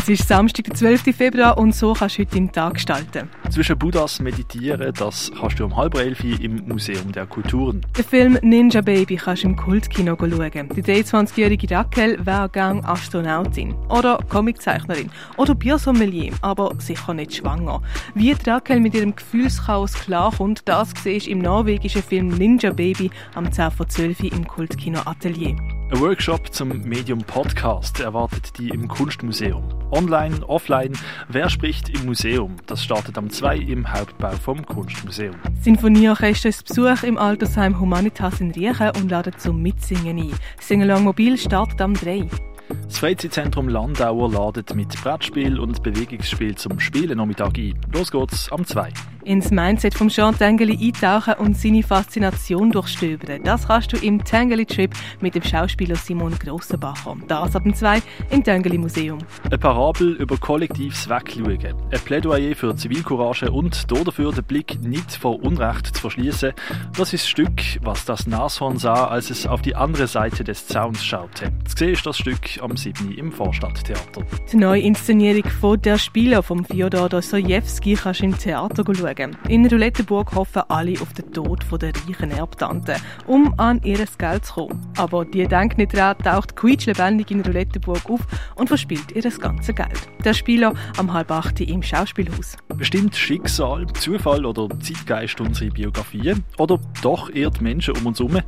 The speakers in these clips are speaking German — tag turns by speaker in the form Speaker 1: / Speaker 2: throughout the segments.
Speaker 1: Es ist Samstag, der 12. Februar und so kannst du heute deinen Tag gestalten.
Speaker 2: Zwischen Buddhas meditieren, das kannst du um halb elf im Museum der Kulturen.
Speaker 1: Den Film Ninja Baby kannst du im Kultkino schauen. Die 23-jährige Raquel wäre gern Astronautin oder Comiczeichnerin oder Biersommelier, aber sicher nicht schwanger. Wie Raquel mit ihrem Gefühlschaos klarkommt, das siehst du im norwegischen Film Ninja Baby am 10 vor 12 im Kultkino Atelier.
Speaker 2: Ein Workshop zum Medium Podcast erwartet die im Kunstmuseum. Online, offline, wer spricht im Museum? Das startet am 2 im Hauptbau vom Kunstmuseum.
Speaker 1: Sinfonieorchester ist Besuch im Altersheim Humanitas in Riechen und ladet zum Mitsingen ein. Singalong Mobil startet am 3.
Speaker 2: Das Freizeitzentrum Landauer ladet mit Brettspiel und Bewegungsspiel zum Spielennachmittag ein. Los geht's am 2
Speaker 1: ins Mindset vom Jean Tangeli eintauchen und seine Faszination durchstöbern. Das kannst du im Tangeli Trip mit dem Schauspieler Simon Grossenbacher. Das ab dem 2 im Tangeli Museum.
Speaker 2: Eine Parabel über kollektives Wegschauen. Ein Plädoyer für Zivilcourage und dafür den Blick nicht vor Unrecht zu verschließen. Das ist das Stück, was das Nashorn sah, als es auf die andere Seite des Zauns schaute. Zu sehen ist das Stück am 7. im Vorstadttheater.
Speaker 1: Die Neuinszenierung von Der Spieler von Fyodor Dostojewski kannst du im Theater schauen. Sorgen. In Roulettenburg hoffen alle auf den Tod der reichen Erbtante, um an ihr Geld zu kommen. Aber die denkt nicht daran, taucht Quietsch lebendig in Roulettenburg auf und verspielt ihr das ganze Geld. Der Spieler am halb acht im Schauspielhaus.
Speaker 2: Bestimmt Schicksal, Zufall oder Zeitgeist unsere Biografie oder doch eher Menschen um uns herum.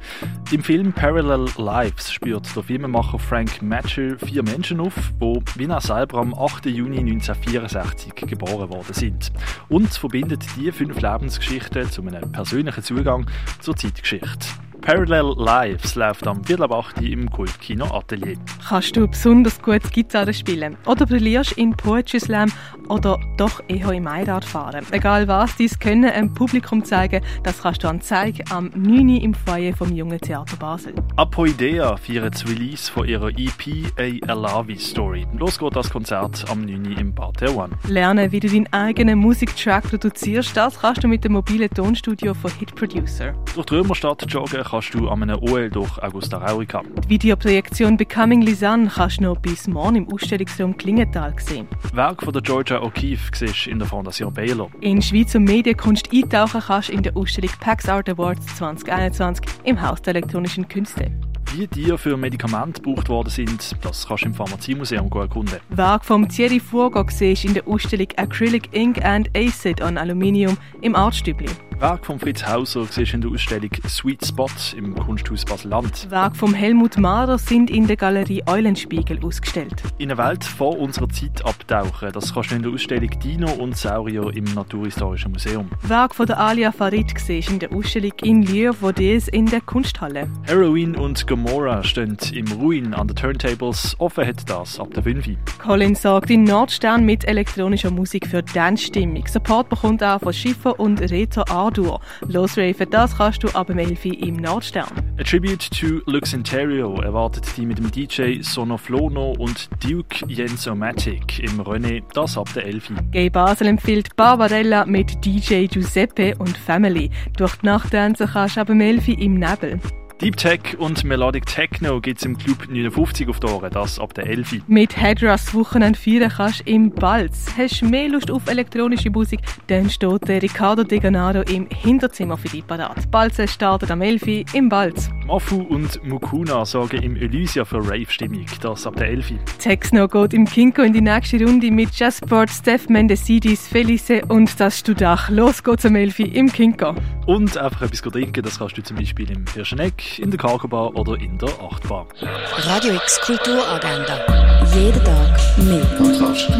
Speaker 2: Im Film Parallel Lives spürt der Filmemacher Frank Matcher vier Menschen auf, die wie er selber am 8. Juni 1964 geboren worden sind und verbindet die fünf Lebensgeschichten zu einem persönlichen Zugang zur Zeitgeschichte. Parallel Lives läuft am Viertel im Kultkino Atelier.
Speaker 1: Kannst du besonders gut Gitarre spielen oder brillierst in Poetry Slam oder doch eher im fahren? Egal was, dies Können einem Publikum zeigen, das kannst du an Zeig am 9. im Foyer vom Jungen Theater Basel.
Speaker 2: Apoidea feiert das Release von ihrer EP A Alavi Story. Los geht das Konzert am 9. im Bar One.
Speaker 1: Lernen, wie du deinen eigenen Musiktrack produzierst, das kannst du mit dem mobilen Tonstudio von Hit Producer.
Speaker 2: Durch die Römerstadt joggen kannst du an einem OL durch Augusta Raurica.
Speaker 1: Die Videoprojektion Becoming Lisanne kannst du noch bis morgen im Ausstellungsraum Klingenthal sehen.
Speaker 2: Werk von der Georgia O'Keeffe siehst in der Fondation Baylor.
Speaker 1: In Schweizer Medienkunst eintauchen kannst du in der Ausstellung Pax Art Awards 2021 im Haus der elektronischen Künste.
Speaker 2: Wie die für Medikamente gebraucht worden sind, das kannst du im Pharmaziemuseum erkunden.
Speaker 1: Werk von Thierry Furgo siehst in der Ausstellung Acrylic Ink and Acid on Aluminium im Artstübli.
Speaker 2: Werk von Fritz Hauser siehst in der Ausstellung Sweet Spot im Kunsthaus Basel-Land.
Speaker 1: Werk von Helmut Mahrer sind in der Galerie Eulenspiegel ausgestellt.
Speaker 2: In eine Welt vor unserer Zeit abtauchen, das kannst du in der Ausstellung Dino und Saurier im Naturhistorischen Museum.
Speaker 1: Werk von der Alia Farid siehst in der Ausstellung in Lieu Vaudes in der Kunsthalle.
Speaker 2: Heroin und Gomorrah stehen im Ruin an den Turntables. Offen hat das ab der 5.
Speaker 1: Colin sorgt in Nordstern mit elektronischer Musik für Dance-Stimmung. Support bekommt auch von Schiffer und Reto A A-Dur. Losraven, das kannst du ab dem 11 im Nordstern.
Speaker 2: A Tribute to Luxinterio erwartet die mit dem DJ Sonoflono und Duke Jensomatic im René, das ab der 11.
Speaker 1: Gay Basel empfiehlt Barbarella mit DJ Giuseppe und Family. Durch die Nacht tanzen kannst du ab dem 11 im Nebel.
Speaker 2: Deep Tech und Melodic Techno gibt es im Club 59 auf die Ohren, das ab der 11.
Speaker 1: Mit Headrush Wochenende feiern kannst im Balz. Hast du mehr Lust auf elektronische Musik, dann steht der Riccardo De Ganado im Hinterzimmer für dich parat. Balz startet am 11. im Balz.
Speaker 2: Mafu und Mukuna sorgen im Elysia für Rave-Stimmung, das ab der 11.
Speaker 1: Techno geht im Kinko in die nächste Runde mit Jazzport, Steph Mendesidis, Felice und das Studach. Los geht's am 11. im Kinko.
Speaker 2: Und einfach etwas trinken, das kannst du zum Beispiel im Hirscheneck in der Cargo Bar oder in der Achtbar.
Speaker 3: Radio X Kulturagenda. Jeden Tag mehr. Kontrast.